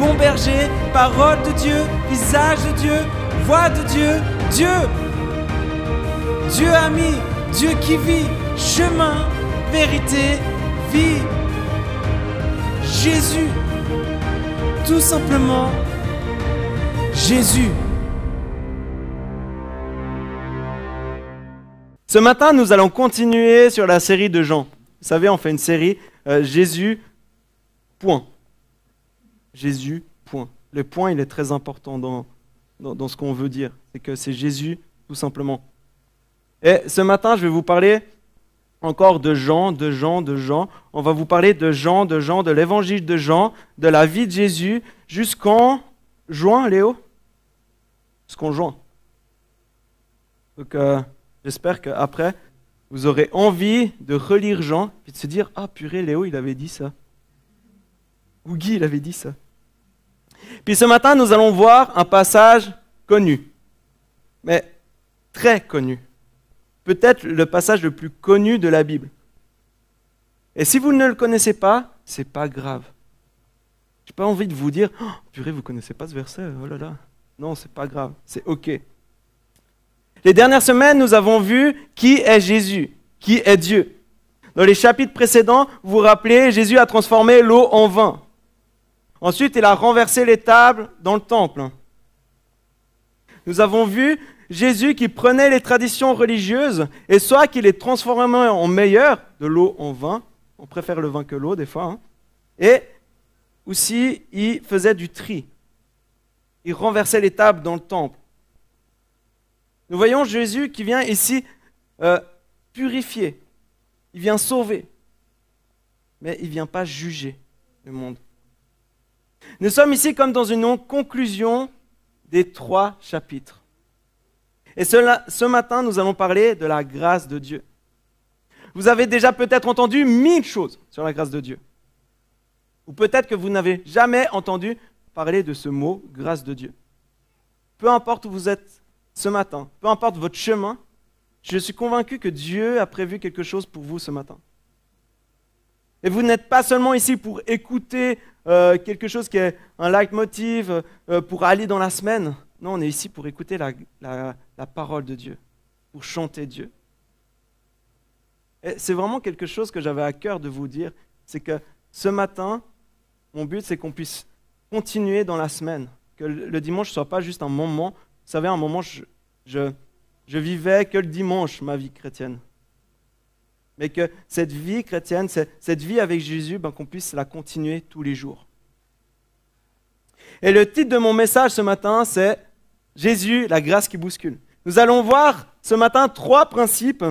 bon berger, parole de Dieu, visage de Dieu, voix de Dieu, Dieu. Dieu ami, Dieu qui vit, chemin, vérité, vie. Jésus, tout simplement Jésus. Ce matin, nous allons continuer sur la série de Jean. Vous savez, on fait une série euh, Jésus, point. Jésus, point. Le point, il est très important dans, dans, ce qu'on veut dire. C'est que c'est Jésus, tout simplement. Et ce matin, je vais vous parler encore de Jean, de Jean, de Jean. On va vous parler de Jean, de Jean, de l'évangile de Jean, de la vie de Jésus, jusqu'en juin, Léo? Jusqu'en juin. Donc, euh, j'espère qu'après, vous aurez envie de relire Jean, et de se dire Ah, purée, Léo, il avait dit ça. Ou Guy, il avait dit ça. Puis ce matin, nous allons voir un passage connu, mais très connu. Peut-être le passage le plus connu de la Bible. Et si vous ne le connaissez pas, c'est pas grave. J'ai pas envie de vous dire, oh, purée, vous connaissez pas ce verset, oh là là. Non, c'est pas grave, c'est ok. Les dernières semaines, nous avons vu qui est Jésus, qui est Dieu. Dans les chapitres précédents, vous vous rappelez, Jésus a transformé l'eau en vin. Ensuite, il a renversé les tables dans le temple. Nous avons vu Jésus qui prenait les traditions religieuses et soit qu'il les transformait en meilleur, de l'eau en vin, on préfère le vin que l'eau des fois, hein, et aussi il faisait du tri. Il renversait les tables dans le temple. Nous voyons Jésus qui vient ici euh, purifier, il vient sauver, mais il ne vient pas juger le monde. Nous sommes ici comme dans une conclusion des trois chapitres. Et ce matin, nous allons parler de la grâce de Dieu. Vous avez déjà peut-être entendu mille choses sur la grâce de Dieu. Ou peut-être que vous n'avez jamais entendu parler de ce mot, grâce de Dieu. Peu importe où vous êtes ce matin, peu importe votre chemin, je suis convaincu que Dieu a prévu quelque chose pour vous ce matin. Et vous n'êtes pas seulement ici pour écouter euh, quelque chose qui est un leitmotiv euh, pour aller dans la semaine. Non, on est ici pour écouter la, parole de Dieu, pour chanter Dieu. Et c'est vraiment quelque chose que j'avais à cœur de vous dire, c'est que ce matin, mon but, c'est qu'on puisse continuer dans la semaine, que le dimanche ne soit pas juste un moment. Vous savez, un moment, je vivais que le dimanche ma vie chrétienne mais que cette vie chrétienne, cette vie avec Jésus, ben, qu'on puisse la continuer tous les jours. Et le titre de mon message ce matin, c'est Jésus, la grâce qui bouscule. Nous allons voir ce matin trois principes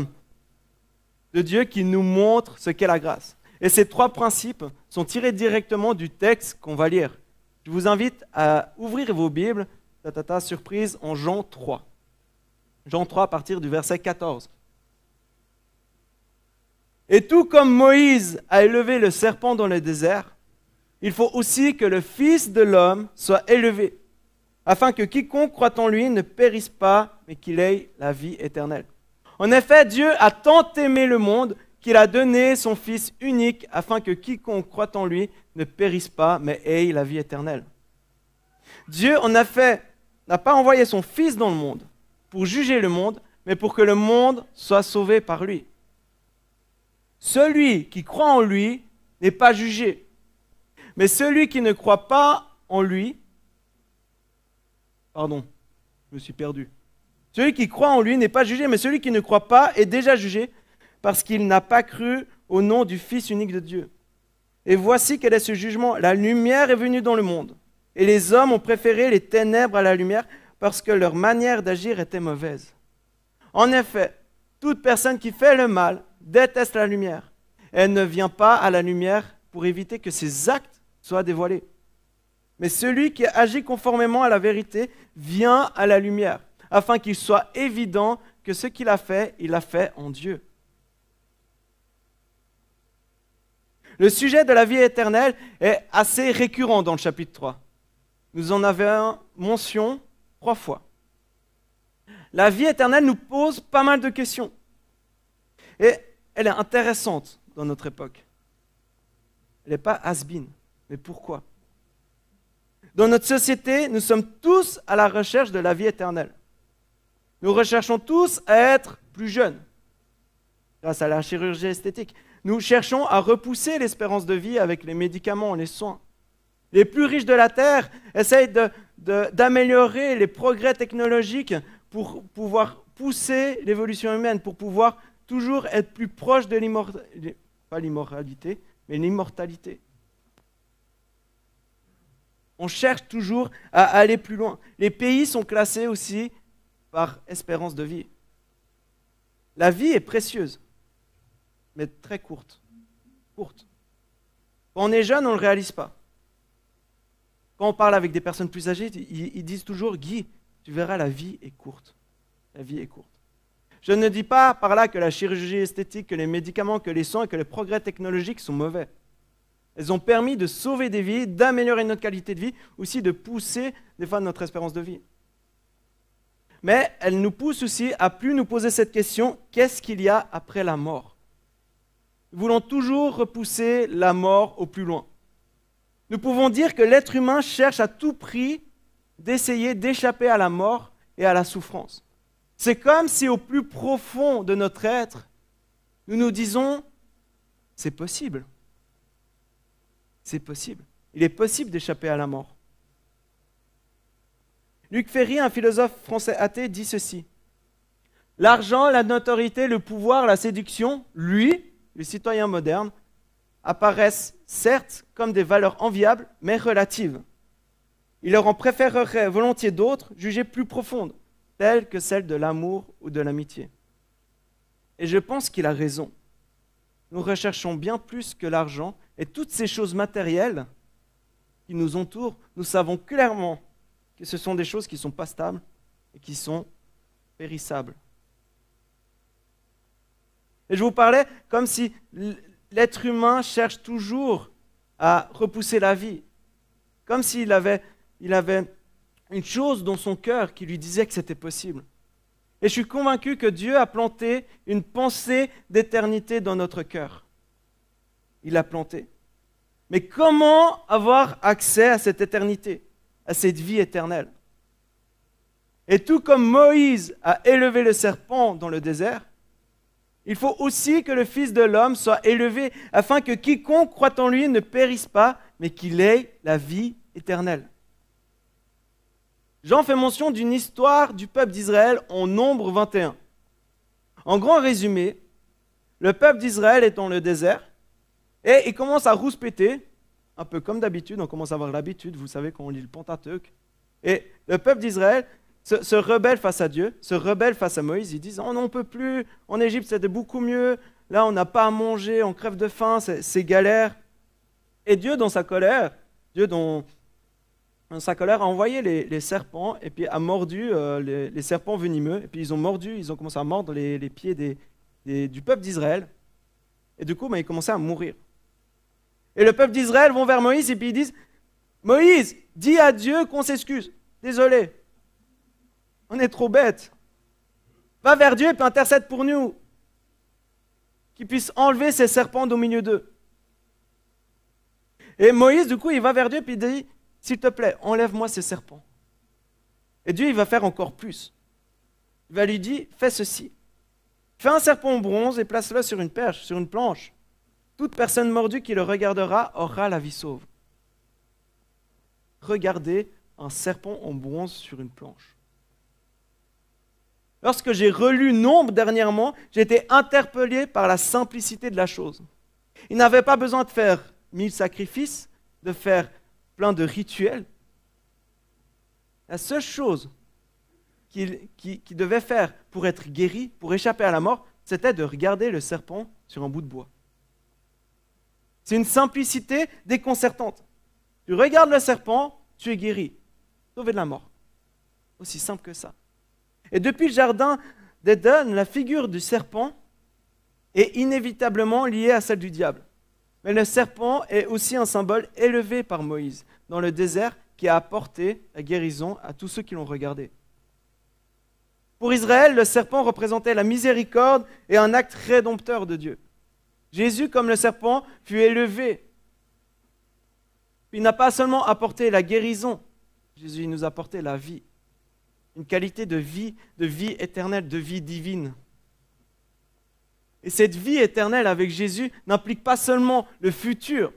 de Dieu qui nous montrent ce qu'est la grâce. Et ces trois principes sont tirés directement du texte qu'on va lire. Je vous invite à ouvrir vos Bibles, ta, surprise, en Jean 3. Jean 3 à partir du verset 14. Et tout comme Moïse a élevé le serpent dans le désert, il faut aussi que le Fils de l'homme soit élevé, afin que quiconque croit en lui ne périsse pas, mais qu'il ait la vie éternelle. En effet, Dieu a tant aimé le monde qu'il a donné son Fils unique, afin que quiconque croit en lui ne périsse pas, mais ait la vie éternelle. Dieu, en effet, n'a pas envoyé son Fils dans le monde pour juger le monde, mais pour que le monde soit sauvé par lui. Celui qui croit en lui n'est pas jugé. Mais celui qui ne croit pas en lui, pardon, je me suis perdu. Celui qui croit en lui n'est pas jugé, mais celui qui ne croit pas est déjà jugé parce qu'il n'a pas cru au nom du Fils unique de Dieu. Et voici quel est ce jugement. La lumière est venue dans le monde, et les hommes ont préféré les ténèbres à la lumière parce que leur manière d'agir était mauvaise. En effet, toute personne qui fait le mal déteste la lumière. Elle ne vient pas à la lumière pour éviter que ses actes soient dévoilés. Mais celui qui agit conformément à la vérité vient à la lumière, afin qu'il soit évident que ce qu'il a fait, il l'a fait en Dieu. Le sujet de la vie éternelle est assez récurrent dans le chapitre 3. Nous en avons mention trois fois. La vie éternelle nous pose pas mal de questions. Et elle est intéressante dans notre époque. Elle n'est pas has Mais pourquoi? Dans notre société, nous sommes tous à la recherche de la vie éternelle. Nous recherchons tous à être plus jeunes grâce à la chirurgie esthétique. Nous cherchons à repousser l'espérance de vie avec les médicaments, les soins. Les plus riches de la Terre essayent d'améliorer les progrès technologiques pour pouvoir pousser l'évolution humaine, pour pouvoir toujours être plus proche de l'immortalité, pas l'immoralité, mais l'immortalité. On cherche toujours à aller plus loin. Les pays sont classés aussi par espérance de vie. La vie est précieuse mais très courte. Courte. Quand on est jeune, on ne le réalise pas. Quand on parle avec des personnes plus âgées, ils, disent toujours Guy, tu verras, la vie est courte. La vie est courte. Je ne dis pas par là que la chirurgie esthétique, que les médicaments, que les soins, que les progrès technologiques sont mauvais. Elles ont permis de sauver des vies, d'améliorer notre qualité de vie, aussi de pousser des fois notre espérance de vie. Mais elles nous poussent aussi à plus nous poser cette question qu'est-ce qu'il y a après la mort? Nous voulons toujours repousser la mort au plus loin. Nous pouvons dire que l'être humain cherche à tout prix d'essayer d'échapper à la mort et à la souffrance. C'est comme si au plus profond de notre être, nous nous disons, c'est possible. C'est possible. Il est possible d'échapper à la mort. Luc Ferry, un philosophe français athée, dit ceci. L'argent, la notoriété, le pouvoir, la séduction, lui, les citoyens modernes, apparaissent certes comme des valeurs enviables, mais relatives. Il leur en préférerait volontiers d'autres, jugées plus profondes, telles que celles de l'amour ou de l'amitié. Et je pense qu'il a raison. Nous recherchons bien plus que l'argent et toutes ces choses matérielles qui nous entourent. Nous savons clairement que ce sont des choses qui ne sont pas stables et qui sont périssables. Et je vous parlais comme si l'être humain cherche toujours à repousser la vie, comme s'il avait, il avait une chose dans son cœur qui lui disait que c'était possible. Et je suis convaincu que Dieu a planté une pensée d'éternité dans notre cœur. Il l'a planté. Mais comment avoir accès à cette éternité, à cette vie éternelle? Et tout comme Moïse a élevé le serpent dans le désert, il faut aussi que le Fils de l'homme soit élevé, afin que quiconque croit en lui ne périsse pas, mais qu'il ait la vie éternelle. Jean fait mention d'une histoire du peuple d'Israël en nombre 21. En grand résumé, le peuple d'Israël est dans le désert et il commence à rouspéter, un peu comme d'habitude, on commence à avoir l'habitude, vous savez, quand on lit le Pentateuque. Et le peuple d'Israël se, rebellent face à Dieu, se rebellent face à Moïse. Ils disent, oh, on ne peut plus, en Égypte c'était beaucoup mieux, là on n'a pas à manger, on crève de faim, c'est galère. Et Dieu, dans sa colère, Dieu, dans, sa colère, a envoyé les, serpents et puis a mordu euh, les, serpents venimeux. Et puis ils ont mordu, ils ont commencé à mordre les, pieds du peuple d'Israël. Et du coup, ben, ils commençaient à mourir. Et le peuple d'Israël vont vers Moïse et puis ils disent Moïse, dis à Dieu qu'on s'excuse. Désolé, on est trop bête. Va vers Dieu et puis intercède pour nous. Qu'il puisse enlever ces serpents au milieu d'eux. Et Moïse, du coup, il va vers Dieu et puis il dit S'il te plaît, enlève-moi ces serpents. Et Dieu, il va faire encore plus. Il va lui dire Fais ceci. Fais un serpent en bronze et place-le sur une perche, sur une planche. Toute personne mordue qui le regardera aura la vie sauve. Regardez un serpent en bronze sur une planche. Lorsque j'ai relu Nombre dernièrement, j'ai été interpellé par la simplicité de la chose. Il n'avait pas besoin de faire mille sacrifices, de faire plein de rituels. La seule chose qu'il devait faire pour être guéri, pour échapper à la mort, c'était de regarder le serpent sur un bout de bois. C'est une simplicité déconcertante. Tu regardes le serpent, tu es guéri, sauvé de la mort. Aussi simple que ça. Et depuis le jardin d'Éden, la figure du serpent est inévitablement liée à celle du diable. Mais le serpent est aussi un symbole élevé par Moïse dans le désert qui a apporté la guérison à tous ceux qui l'ont regardé. Pour Israël, le serpent représentait la miséricorde et un acte rédempteur de Dieu. Jésus, comme le serpent, fut élevé. Il n'a pas seulement apporté la guérison, Jésus nous a apporté la vie, une qualité de vie, de vie éternelle, de vie divine. Et cette vie éternelle avec Jésus n'implique pas seulement le futur,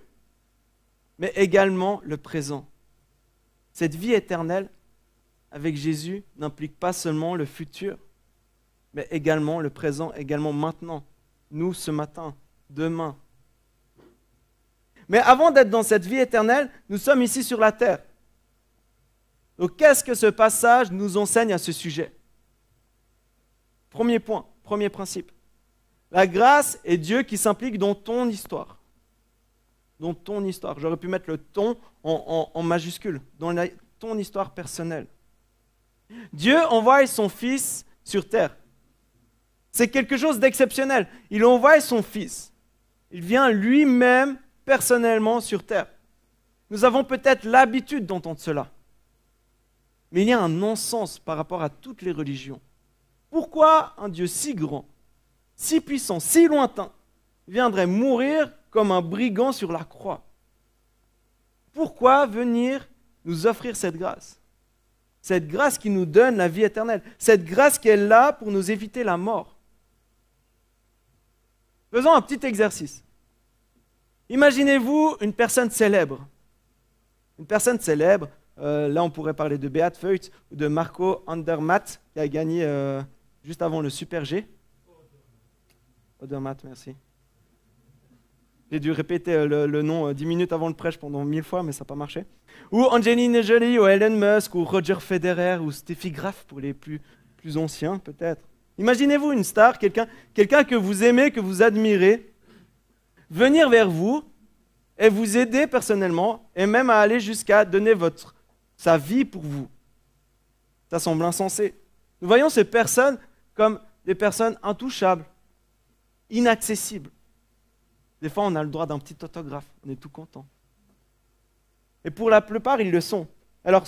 mais également le présent. Cette vie éternelle avec Jésus n'implique pas seulement le futur, mais également le présent, également maintenant, nous ce matin, demain. Mais avant d'être dans cette vie éternelle, nous sommes ici sur la terre. Donc qu'est-ce que ce passage nous enseigne à ce sujet? Premier point, premier principe. La grâce est Dieu qui s'implique dans ton histoire. Dans ton histoire. J'aurais pu mettre le ton en, majuscule, dans ton histoire personnelle. Dieu envoie son Fils sur terre. C'est quelque chose d'exceptionnel. Il envoie son Fils. Il vient lui-même personnellement sur terre. Nous avons peut-être l'habitude d'entendre cela. Mais il y a un non-sens par rapport à toutes les religions. Pourquoi un Dieu si grand, si puissant, si lointain, viendrait mourir comme un brigand sur la croix Pourquoi venir nous offrir cette grâce? Cette grâce qui nous donne la vie éternelle, cette grâce qui est là pour nous éviter la mort. Faisons un petit exercice. Imaginez-vous une personne célèbre. Une personne célèbre, euh, là, on pourrait parler de Beat Feut ou de Marco Andermatt, qui a gagné euh, juste avant le Super G. Odermatt, merci. J'ai dû répéter euh, le, nom dix minutes avant le prêche pendant mille fois, mais ça n'a pas marché. Ou Angelina Jolie, ou Elon Musk, ou Roger Federer, ou Steffi Graf pour les plus, plus anciens, peut-être. Imaginez-vous une star, quelqu'un quelqu'un que vous aimez, que vous admirez, venir vers vous et vous aider personnellement, et même à aller jusqu'à donner votre sa vie pour vous. Ça semble insensé. Nous voyons ces personnes comme des personnes intouchables, inaccessibles. Des fois, on a le droit d'un petit autographe, on est tout content. Et pour la plupart, ils le sont. Alors,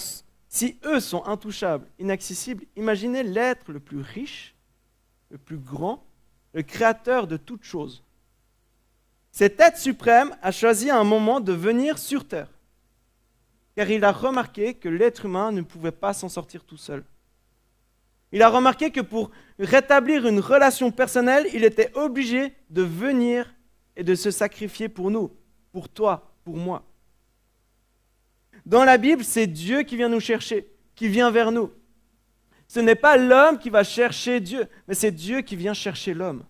si eux sont intouchables, inaccessibles, imaginez l'être le plus riche, le plus grand, le créateur de toutes choses. Cet être suprême a choisi un moment de venir sur terre car il a remarqué que l'être humain ne pouvait pas s'en sortir tout seul. Il a remarqué que pour rétablir une relation personnelle, il était obligé de venir et de se sacrifier pour nous, pour toi, pour moi. Dans la Bible, c'est Dieu qui vient nous chercher, qui vient vers nous. Ce n'est pas l'homme qui va chercher Dieu, mais c'est Dieu qui vient chercher l'homme.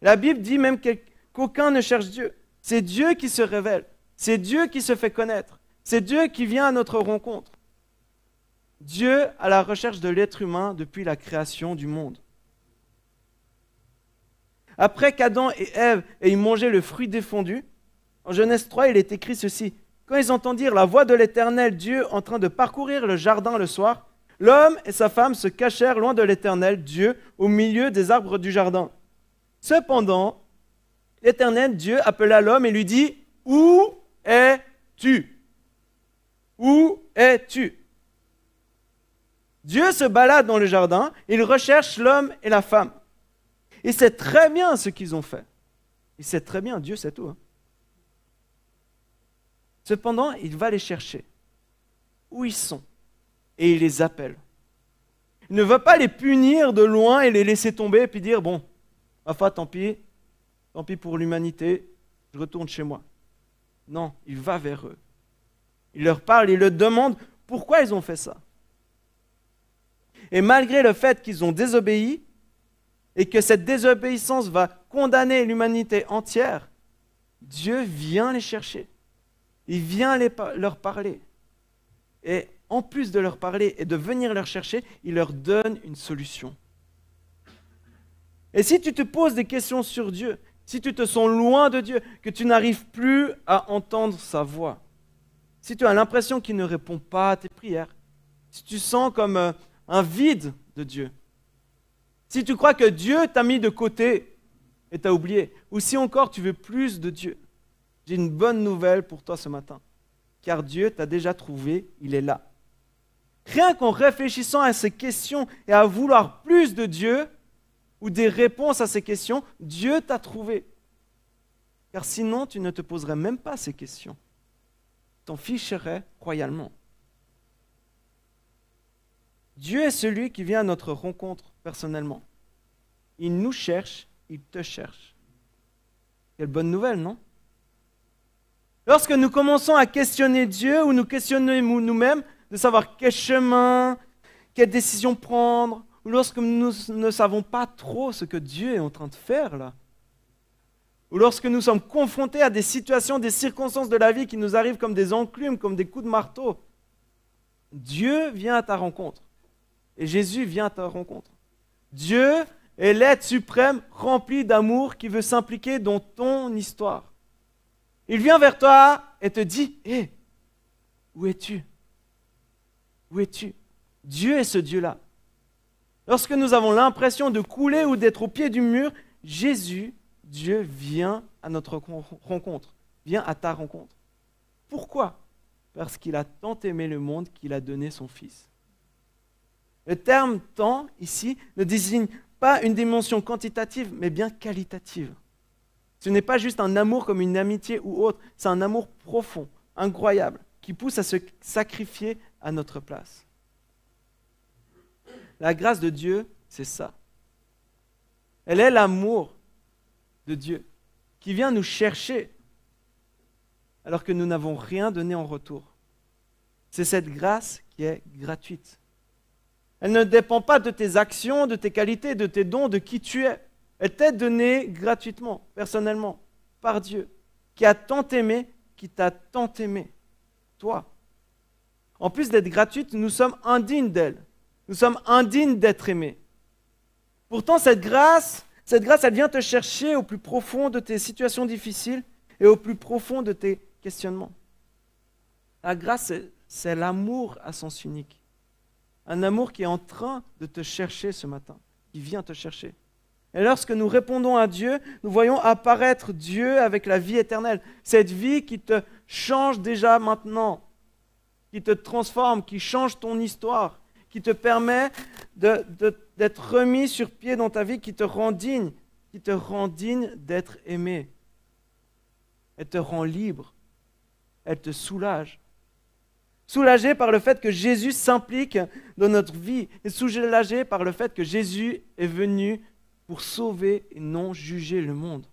La Bible dit même qu'aucun ne cherche Dieu. C'est Dieu qui se révèle. C'est Dieu qui se fait connaître. C'est Dieu qui vient à notre rencontre. Dieu à la recherche de l'être humain depuis la création du monde. Après qu'Adam et Ève aient mangé le fruit défendu, en Genèse 3, il est écrit ceci. Quand ils entendirent la voix de l'Éternel Dieu en train de parcourir le jardin le soir, l'homme et sa femme se cachèrent loin de l'Éternel Dieu au milieu des arbres du jardin. Cependant, l'Éternel Dieu appela l'homme et lui dit, Où es-tu? Où es-tu? Dieu se balade dans le jardin, il recherche l'homme et la femme. Il sait très bien ce qu'ils ont fait. Il sait très bien, Dieu sait tout. Hein. Cependant, il va les chercher. Où ils sont? Et il les appelle. Il ne va pas les punir de loin et les laisser tomber et puis dire, bon, enfin tant pis, tant pis pour l'humanité, je retourne chez moi. Non, il va vers eux. Il leur parle, il leur demande pourquoi ils ont fait ça? Et malgré le fait qu'ils ont désobéi, et que cette désobéissance va condamner l'humanité entière, Dieu vient les chercher. Il vient leur parler. Et en plus de leur parler et de venir leur chercher, il leur donne une solution. Et si tu te poses des questions sur Dieu, si tu te sens loin de Dieu, que tu n'arrives plus à entendre sa voix, si tu as l'impression qu'il ne répond pas à tes prières, si tu sens comme euh, un vide de Dieu, si tu crois que Dieu t'a mis de côté et t'a oublié, ou si encore tu veux plus de Dieu, j'ai une bonne nouvelle pour toi ce matin. Car Dieu t'a déjà trouvé, il est là. Rien qu'en réfléchissant à ces questions et à vouloir plus de Dieu, ou des réponses à ces questions, Dieu t'a trouvé. Car sinon, tu ne te poserais même pas ces questions. T'en ficherais royalement. Dieu est celui qui vient à notre rencontre personnellement. Il nous cherche, il te cherche. Quelle bonne nouvelle, non? Lorsque nous commençons à questionner Dieu ou nous questionnons nous-mêmes, de savoir quel chemin, quelle décision prendre, ou lorsque nous ne savons pas trop ce que Dieu est en train de faire là, ou lorsque nous sommes confrontés à des situations, des circonstances de la vie qui nous arrivent comme des enclumes, comme des coups de marteau, Dieu vient à ta rencontre. Et Jésus vient à ta rencontre. Dieu est l'être suprême rempli d'amour qui veut s'impliquer dans ton histoire. Il vient vers toi et te dit, hé, où es-tu? Où es-tu? Dieu est ce Dieu-là. Lorsque nous avons l'impression de couler ou d'être au pied du mur, Jésus, Dieu, vient à notre rencontre, vient à ta rencontre. Pourquoi? Parce qu'il a tant aimé le monde qu'il a donné son Fils. Le terme temps, ici, ne désigne pas une dimension quantitative, mais bien qualitative. Ce n'est pas juste un amour comme une amitié ou autre, c'est un amour profond, incroyable, qui pousse à se sacrifier à notre place. La grâce de Dieu, c'est ça. Elle est l'amour de Dieu qui vient nous chercher alors que nous n'avons rien donné en retour. C'est cette grâce qui est gratuite. Elle ne dépend pas de tes actions, de tes qualités, de tes dons, de qui tu es. Elle t'est donnée gratuitement, personnellement, par Dieu, qui a tant aimé, qui t'a tant aimé, toi. En plus d'être gratuite, nous sommes indignes d'elle. Nous sommes indignes d'être aimés. Pourtant, cette grâce, cette grâce, elle vient te chercher au plus profond de tes situations difficiles et au plus profond de tes questionnements. La grâce, c'est l'amour à sens unique. Un amour qui est en train de te chercher ce matin, qui vient te chercher. Et lorsque nous répondons à Dieu, nous voyons apparaître Dieu avec la vie éternelle. Cette vie qui te change déjà maintenant, qui te transforme, qui change ton histoire, qui te permet d'être remis sur pied dans ta vie, qui te rend digne, qui te rend digne d'être aimé. Elle te rend libre. Elle te soulage. Soulagé par le fait que Jésus s'implique dans notre vie et soulagé par le fait que Jésus est venu pour sauver et non juger le monde.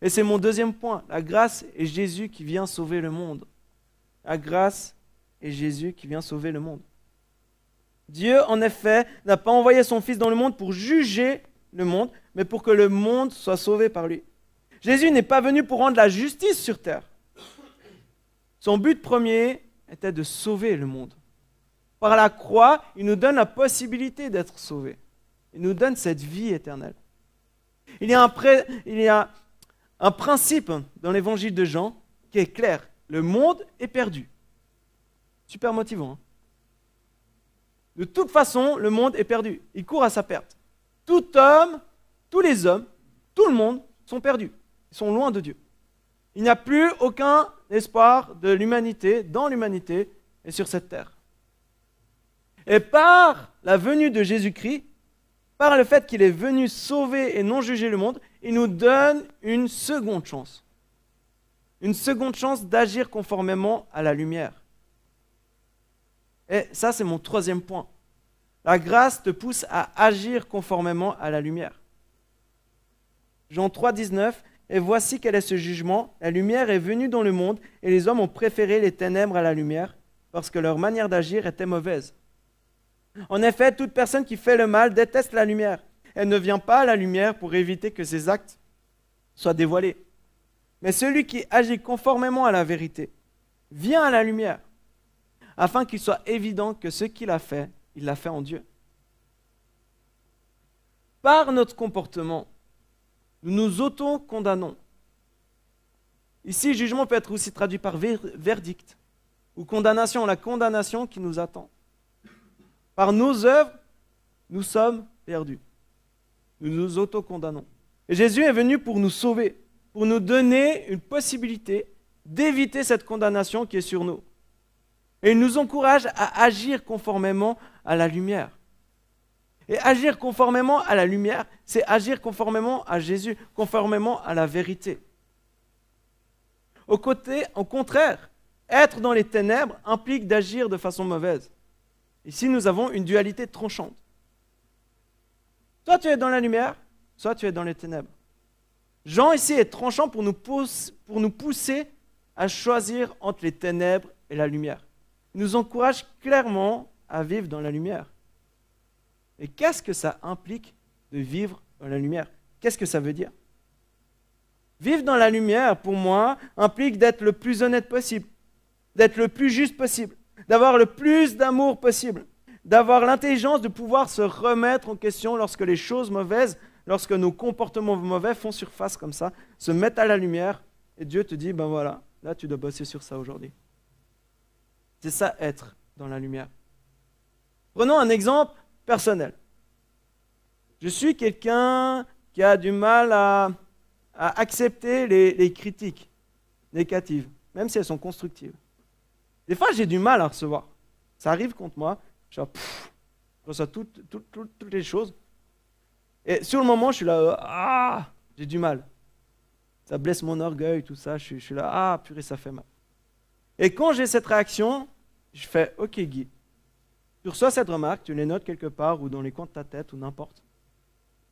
Et c'est mon deuxième point. La grâce est Jésus qui vient sauver le monde. La grâce est Jésus qui vient sauver le monde. Dieu, en effet, n'a pas envoyé son Fils dans le monde pour juger le monde, mais pour que le monde soit sauvé par lui. Jésus n'est pas venu pour rendre la justice sur terre. Son but premier était de sauver le monde. Par la croix, il nous donne la possibilité d'être sauvés. Il nous donne cette vie éternelle. Il y a un, principe dans l'évangile de Jean qui est clair. Le monde est perdu. Super motivant. Hein de toute façon, le monde est perdu. Il court à sa perte. Tout homme, tous les hommes, tout le monde sont perdus. Ils sont loin de Dieu. Il n'y a plus aucun espoir de l'humanité, dans l'humanité et sur cette terre. Et par la venue de Jésus-Christ, par le fait qu'il est venu sauver et non juger le monde, il nous donne une seconde chance. Une seconde chance d'agir conformément à la lumière. Et ça, c'est mon troisième point. La grâce te pousse à agir conformément à la lumière. Jean 3, 19. Et voici quel est ce jugement. La lumière est venue dans le monde, et les hommes ont préféré les ténèbres à la lumière, parce que leur manière d'agir était mauvaise. En effet, toute personne qui fait le mal déteste la lumière. Elle ne vient pas à la lumière pour éviter que ses actes soient dévoilés. Mais celui qui agit conformément à la vérité vient à la lumière afin qu'il soit évident que ce qu'il a fait, il l'a fait en Dieu. Par notre comportement, nous nous auto-condamnons. Ici, jugement peut être aussi traduit par verdict. ou condamnation, la condamnation qui nous attend. Par nos œuvres, nous sommes perdus. Nous nous autocondamnons. Et Jésus est venu pour nous sauver, pour nous donner une possibilité d'éviter cette condamnation qui est sur nous. Et il nous encourage à agir conformément à la lumière. Et agir conformément à la lumière, c'est agir conformément à Jésus, conformément à la vérité. Au, contraire, être dans les ténèbres implique d'agir de façon mauvaise. Ici, nous avons une dualité tranchante. Soit tu es dans la lumière, soit tu es dans les ténèbres. Jean ici est tranchant pour nous pousser à choisir entre les ténèbres et la lumière. Il nous encourage clairement à vivre dans la lumière. Et qu'est-ce que ça implique de vivre dans la lumière? Qu'est-ce que ça veut dire? Vivre dans la lumière, pour moi, implique d'être le plus honnête possible, d'être le plus juste possible, d'avoir le plus d'amour possible, d'avoir l'intelligence de pouvoir se remettre en question lorsque les choses mauvaises, lorsque nos comportements mauvais font surface comme ça, se mettent à la lumière, et Dieu te dit, ben voilà, là tu dois bosser sur ça aujourd'hui. C'est ça être dans la lumière. Prenons un exemple personnel. Je suis quelqu'un qui a du mal à accepter les, critiques négatives, même si elles sont constructives. Des fois, j'ai du mal à recevoir. Ça arrive contre moi, je reçois toutes, les choses. Et sur le moment, je suis là, ah, j'ai du mal. Ça blesse mon orgueil, tout ça. Je, suis là, ah, purée, ça fait mal. Et quand j'ai cette réaction, je fais, ok, Guy, tu reçois cette remarque, tu les notes quelque part ou dans les coins de ta tête ou n'importe,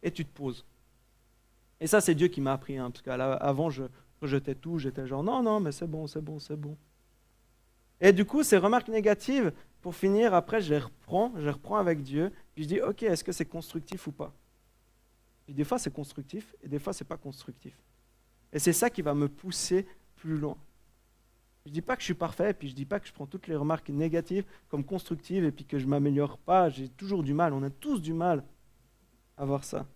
et tu te poses. Et ça, c'est Dieu qui m'a appris, hein, parce qu'avant, je rejetais tout, j'étais genre, non, non, mais c'est bon, c'est bon, c'est bon. Et du coup, ces remarques négatives, pour finir, après, je les reprends, je les reprends avec Dieu, puis je dis, ok, est-ce que c'est constructif ou pas? Puis des fois, c'est constructif, et des fois, c'est pas constructif. Et c'est ça qui va me pousser plus loin. Je dis pas que je suis parfait, puis je dis pas que je prends toutes les remarques négatives comme constructives, et puis que je m'améliore pas. J'ai toujours du mal, on a tous du mal à voir ça.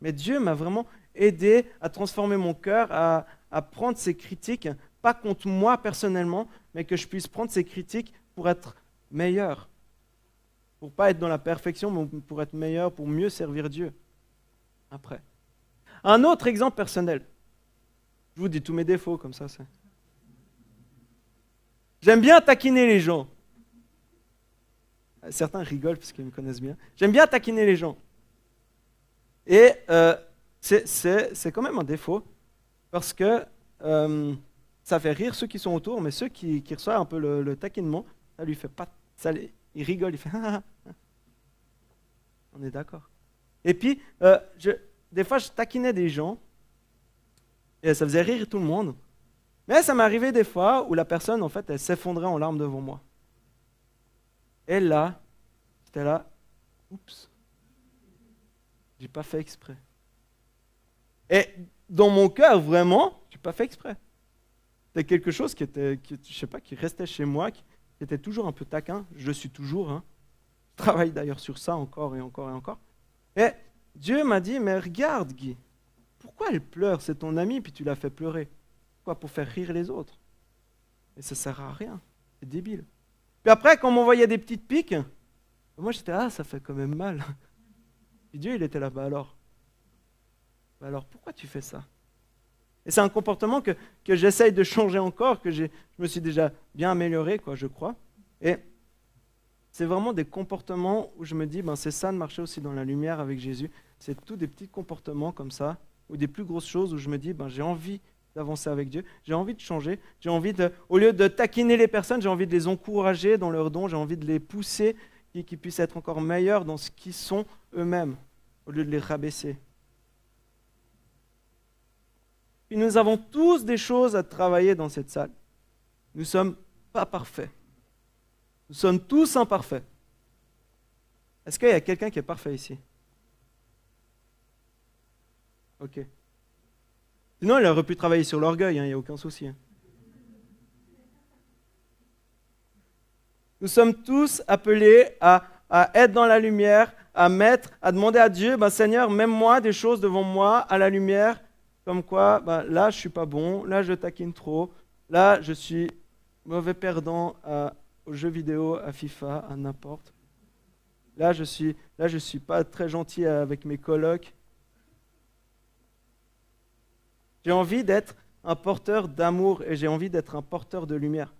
Mais Dieu m'a vraiment aidé à transformer mon cœur, à, prendre ces critiques, pas contre moi personnellement, mais que je puisse prendre ces critiques pour être meilleur. Pour pas être dans la perfection, mais pour être meilleur, pour mieux servir Dieu. Après. Un autre exemple personnel. Je vous dis tous mes défauts comme ça. J'aime bien taquiner les gens. Certains rigolent parce qu'ils me connaissent bien. J'aime bien taquiner les gens. Et euh, c'est quand même un défaut, parce que euh, ça fait rire ceux qui sont autour, mais ceux qui, reçoivent un peu le, taquinement, ça lui fait pas. Ça, il rigole, il fait. On est d'accord. Et puis, euh, je, des fois, je taquinais des gens, et ça faisait rire tout le monde. Mais ça m'arrivait des fois où la personne, en fait, elle s'effondrait en larmes devant moi. Et là, j'étais là, oups, j'ai pas fait exprès. Et dans mon cœur, vraiment, j'ai pas fait exprès. C'était quelque chose qui était, je pas, qui restait chez moi, qui était toujours un peu taquin. Je suis toujours. Hein. Je travaille d'ailleurs sur ça encore et encore et encore. Et Dieu m'a dit, mais regarde Guy, pourquoi elle pleure? C'est ton ami, puis tu l'as fait pleurer. Pourquoi Pour faire rire les autres. Et ça sert à rien. C'est débile. Puis après, quand on m'envoyait des petites piques, moi j'étais, ah, ça fait quand même mal. Dieu, il était là-bas alors. Bah alors pourquoi tu fais ça? Et c'est un comportement que, que j'essaye de changer encore, que je me suis déjà bien amélioré, quoi, je crois. Et c'est vraiment des comportements où je me dis, ben, c'est ça de marcher aussi dans la lumière avec Jésus. C'est tous des petits comportements comme ça, ou des plus grosses choses où je me dis, ben, j'ai envie d'avancer avec Dieu, j'ai envie de changer, j'ai envie de, au lieu de taquiner les personnes, j'ai envie de les encourager dans leurs dons, j'ai envie de les pousser, qu'ils puissent être encore meilleurs dans ce qu'ils sont eux-mêmes au lieu de les rabaisser. Puis nous avons tous des choses à travailler dans cette salle. Nous ne sommes pas parfaits. Nous sommes tous imparfaits. Est-ce qu'il y a quelqu'un qui est parfait ici? Ok. Sinon, il aurait pu travailler sur l'orgueil, hein, il n'y a aucun souci. Hein. Nous sommes tous appelés à, être dans la lumière, à mettre, à demander à Dieu, ben, Seigneur, mets-moi des choses devant moi à la lumière, comme quoi, ben, là, je suis pas bon, là, je taquine trop, là, je suis mauvais perdant à, aux jeux vidéo, à FIFA, à n'importe. Là, je suis, là, je suis pas très gentil avec mes colocs. J'ai envie d'être un porteur d'amour et j'ai envie d'être un porteur de lumière.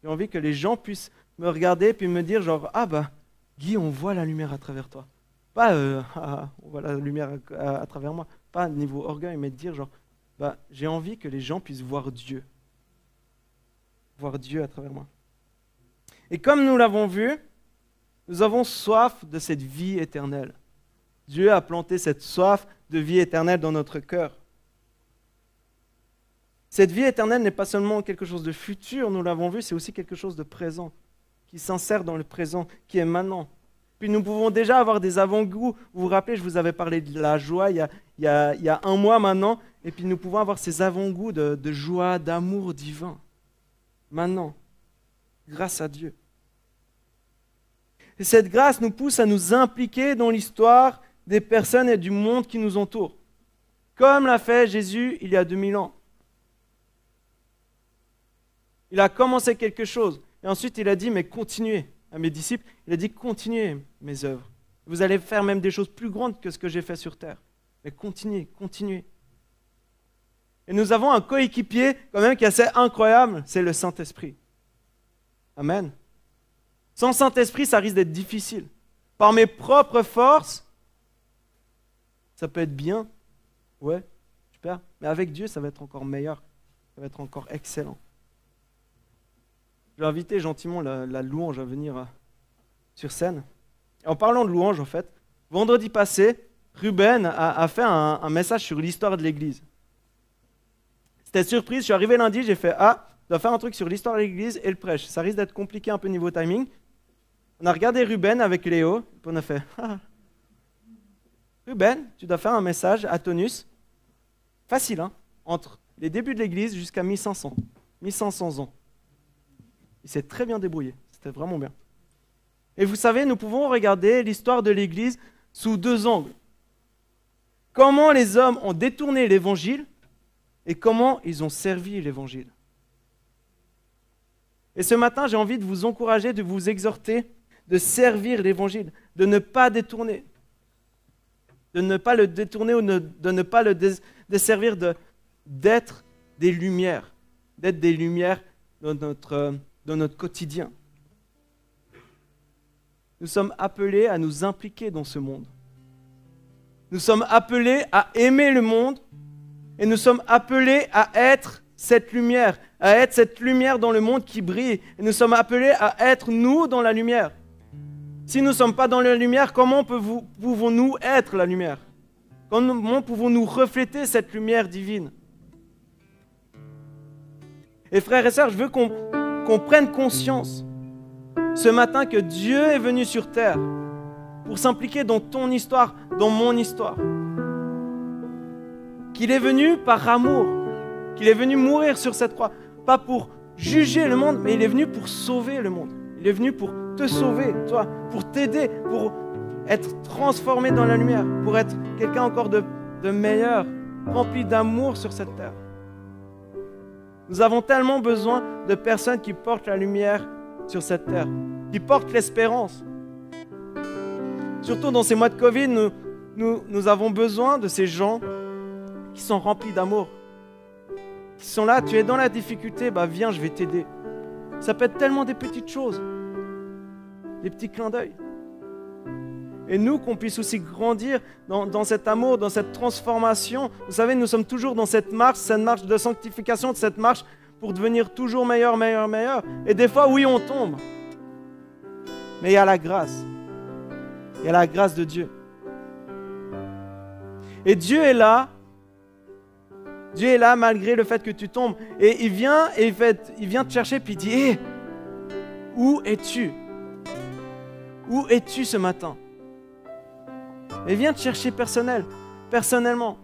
J'ai envie que les gens puissent me regarder puis me dire genre ah bah Guy, on voit la lumière à travers toi. Pas euh, ah, on voit la lumière à, travers moi. Pas niveau orgueil, mais de dire genre bah j'ai envie que les gens puissent voir Dieu. Voir Dieu à travers moi. Et comme nous l'avons vu, nous avons soif de cette vie éternelle. Dieu a planté cette soif de vie éternelle dans notre cœur. Cette vie éternelle n'est pas seulement quelque chose de futur, nous l'avons vu, c'est aussi quelque chose de présent, qui s'insère dans le présent, qui est maintenant. Puis nous pouvons déjà avoir des avant-goûts. Vous vous rappelez, je vous avais parlé de la joie il y a, un mois maintenant, et puis nous pouvons avoir ces avant-goûts de, de joie, d'amour divin. Maintenant, grâce à Dieu. Et cette grâce nous pousse à nous impliquer dans l'histoire des personnes et du monde qui nous entoure, comme l'a fait Jésus il y a 2000 ans. Il a commencé quelque chose, et ensuite il a dit, mais continuez à mes disciples, il a dit, continuez mes œuvres. Vous allez faire même des choses plus grandes que ce que j'ai fait sur terre. Mais continuez, continuez. Et nous avons un coéquipier quand même qui est assez incroyable, c'est le Saint-Esprit. Amen. Sans Saint-Esprit, ça risque d'être difficile. Par mes propres forces, ça peut être bien. Ouais, super. Mais avec Dieu, ça va être encore meilleur. Ça va être encore excellent. Je vais inviter gentiment la, louange à venir euh, sur scène. en parlant de louange, en fait, vendredi passé, Ruben a, fait un, message sur l'histoire de l'Église. C'était surprise, je suis arrivé lundi, j'ai fait Ah, je dois faire un truc sur l'histoire de l'Église et le prêche. Ça risque d'être compliqué un peu niveau timing. On a regardé Ruben avec Léo, puis on a fait ah. Ruben, tu dois faire un message à Tonus. Facile, hein Entre les débuts de l'Église jusqu'à 1500. 1500 ans. Il s'est très bien débrouillé. C'était vraiment bien. Et vous savez, nous pouvons regarder l'histoire de l'Église sous deux angles. Comment les hommes ont détourné l'Évangile et comment ils ont servi l'Évangile. Et ce matin, j'ai envie de vous encourager, de vous exhorter de servir l'Évangile, de ne pas détourner, de ne pas le détourner ou de ne pas le desservir, d'être des lumières, d'être des lumières dans notre, dans notre quotidien. Nous sommes appelés à nous impliquer dans ce monde. Nous sommes appelés à aimer le monde et nous sommes appelés à être cette lumière, à être cette lumière dans le monde qui brille. Nous sommes appelés à être nous dans la lumière. Si nous ne sommes pas dans la lumière, comment pouvons-nous être la lumière? Comment pouvons-nous refléter cette lumière divine? Et frères et sœurs, je veux qu'on prenne conscience ce matin que Dieu est venu sur terre pour s'impliquer dans ton histoire, dans mon histoire. Qu'il est venu par amour, qu'il est venu mourir sur cette croix, pas pour juger le monde, mais il est venu pour sauver le monde. Il est venu pour te sauver, toi, pour t'aider, pour être transformé dans la lumière, pour être quelqu'un encore de meilleur, rempli d'amour sur cette terre. Nous avons tellement besoin de personnes qui portent la lumière sur cette terre, qui portent l'espérance. Surtout dans ces mois de Covid, nous, avons besoin de ces gens qui sont remplis d'amour, qui sont là, tu es dans la difficulté, bah viens, je vais t'aider. Ça peut être tellement des petites choses des petits clins d'œil. Et nous, qu'on puisse aussi grandir dans, cet amour, dans cette transformation. Vous savez, nous sommes toujours dans cette marche, cette marche de sanctification, de cette marche pour devenir toujours meilleur, meilleur, meilleur. Et des fois, oui, on tombe. Mais il y a la grâce. Il y a la grâce de Dieu. Et Dieu est là. Dieu est là malgré le fait que tu tombes. Et il vient et il, vient te chercher puis il dit, hé, où es-tu? Où es-tu ce matin? Et viens te chercher personnel, personnellement.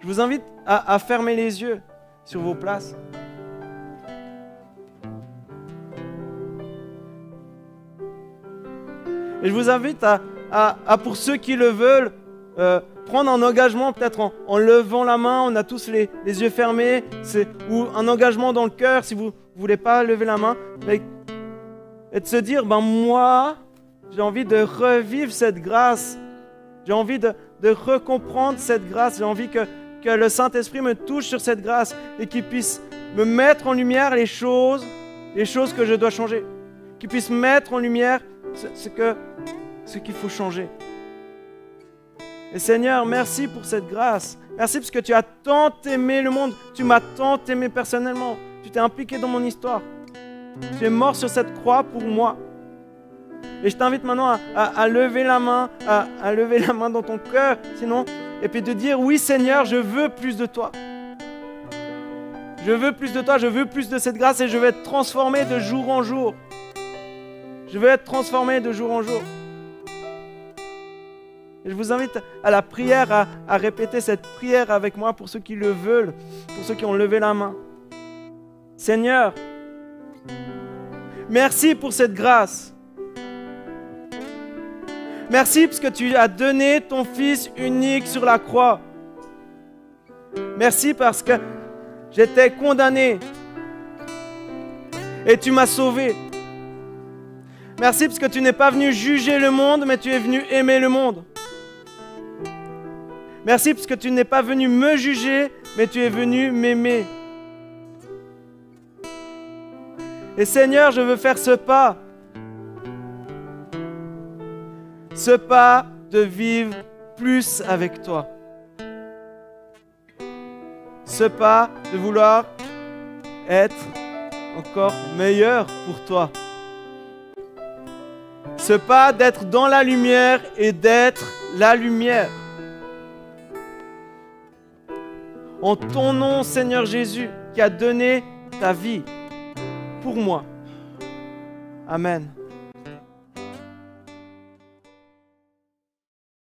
Je vous invite à, fermer les yeux sur vos places. Et je vous invite à, pour ceux qui le veulent, euh, prendre un engagement peut-être en, levant la main, on a tous les, yeux fermés, ou un engagement dans le cœur si vous ne voulez pas lever la main, et de se dire, ben moi, j'ai envie de revivre cette grâce, j'ai envie de, de recomprendre cette grâce, j'ai envie que, que le Saint-Esprit me touche sur cette grâce et qu'il puisse me mettre en lumière les choses, les choses que je dois changer, qu'il puisse mettre en lumière ce, que, ce qu'il faut changer. Et Seigneur, merci pour cette grâce. Merci parce que tu as tant aimé le monde. Tu m'as tant aimé personnellement. Tu t'es impliqué dans mon histoire. Tu es mort sur cette croix pour moi. Et je t'invite maintenant à, lever la main, à, lever la main dans ton cœur, sinon, et puis de dire oui Seigneur, je veux plus de toi. Je veux plus de toi, je veux plus de cette grâce et je veux être transformé de jour en jour. Je veux être transformé de jour en jour. Je vous invite à la prière, à répéter cette prière avec moi pour ceux qui le veulent, pour ceux qui ont levé la main. Seigneur, merci pour cette grâce. Merci parce que tu as donné ton Fils unique sur la croix. Merci parce que j'étais condamné et tu m'as sauvé. Merci parce que tu n'es pas venu juger le monde, mais tu es venu aimer le monde. Merci parce que tu n'es pas venu me juger, mais tu es venu m'aimer. Et Seigneur, je veux faire ce pas. Ce pas de vivre plus avec toi. Ce pas de vouloir être encore meilleur pour toi. Ce pas d'être dans la lumière et d'être la lumière. en ton nom, Seigneur Jésus, qui a donné ta vie pour moi. Amen.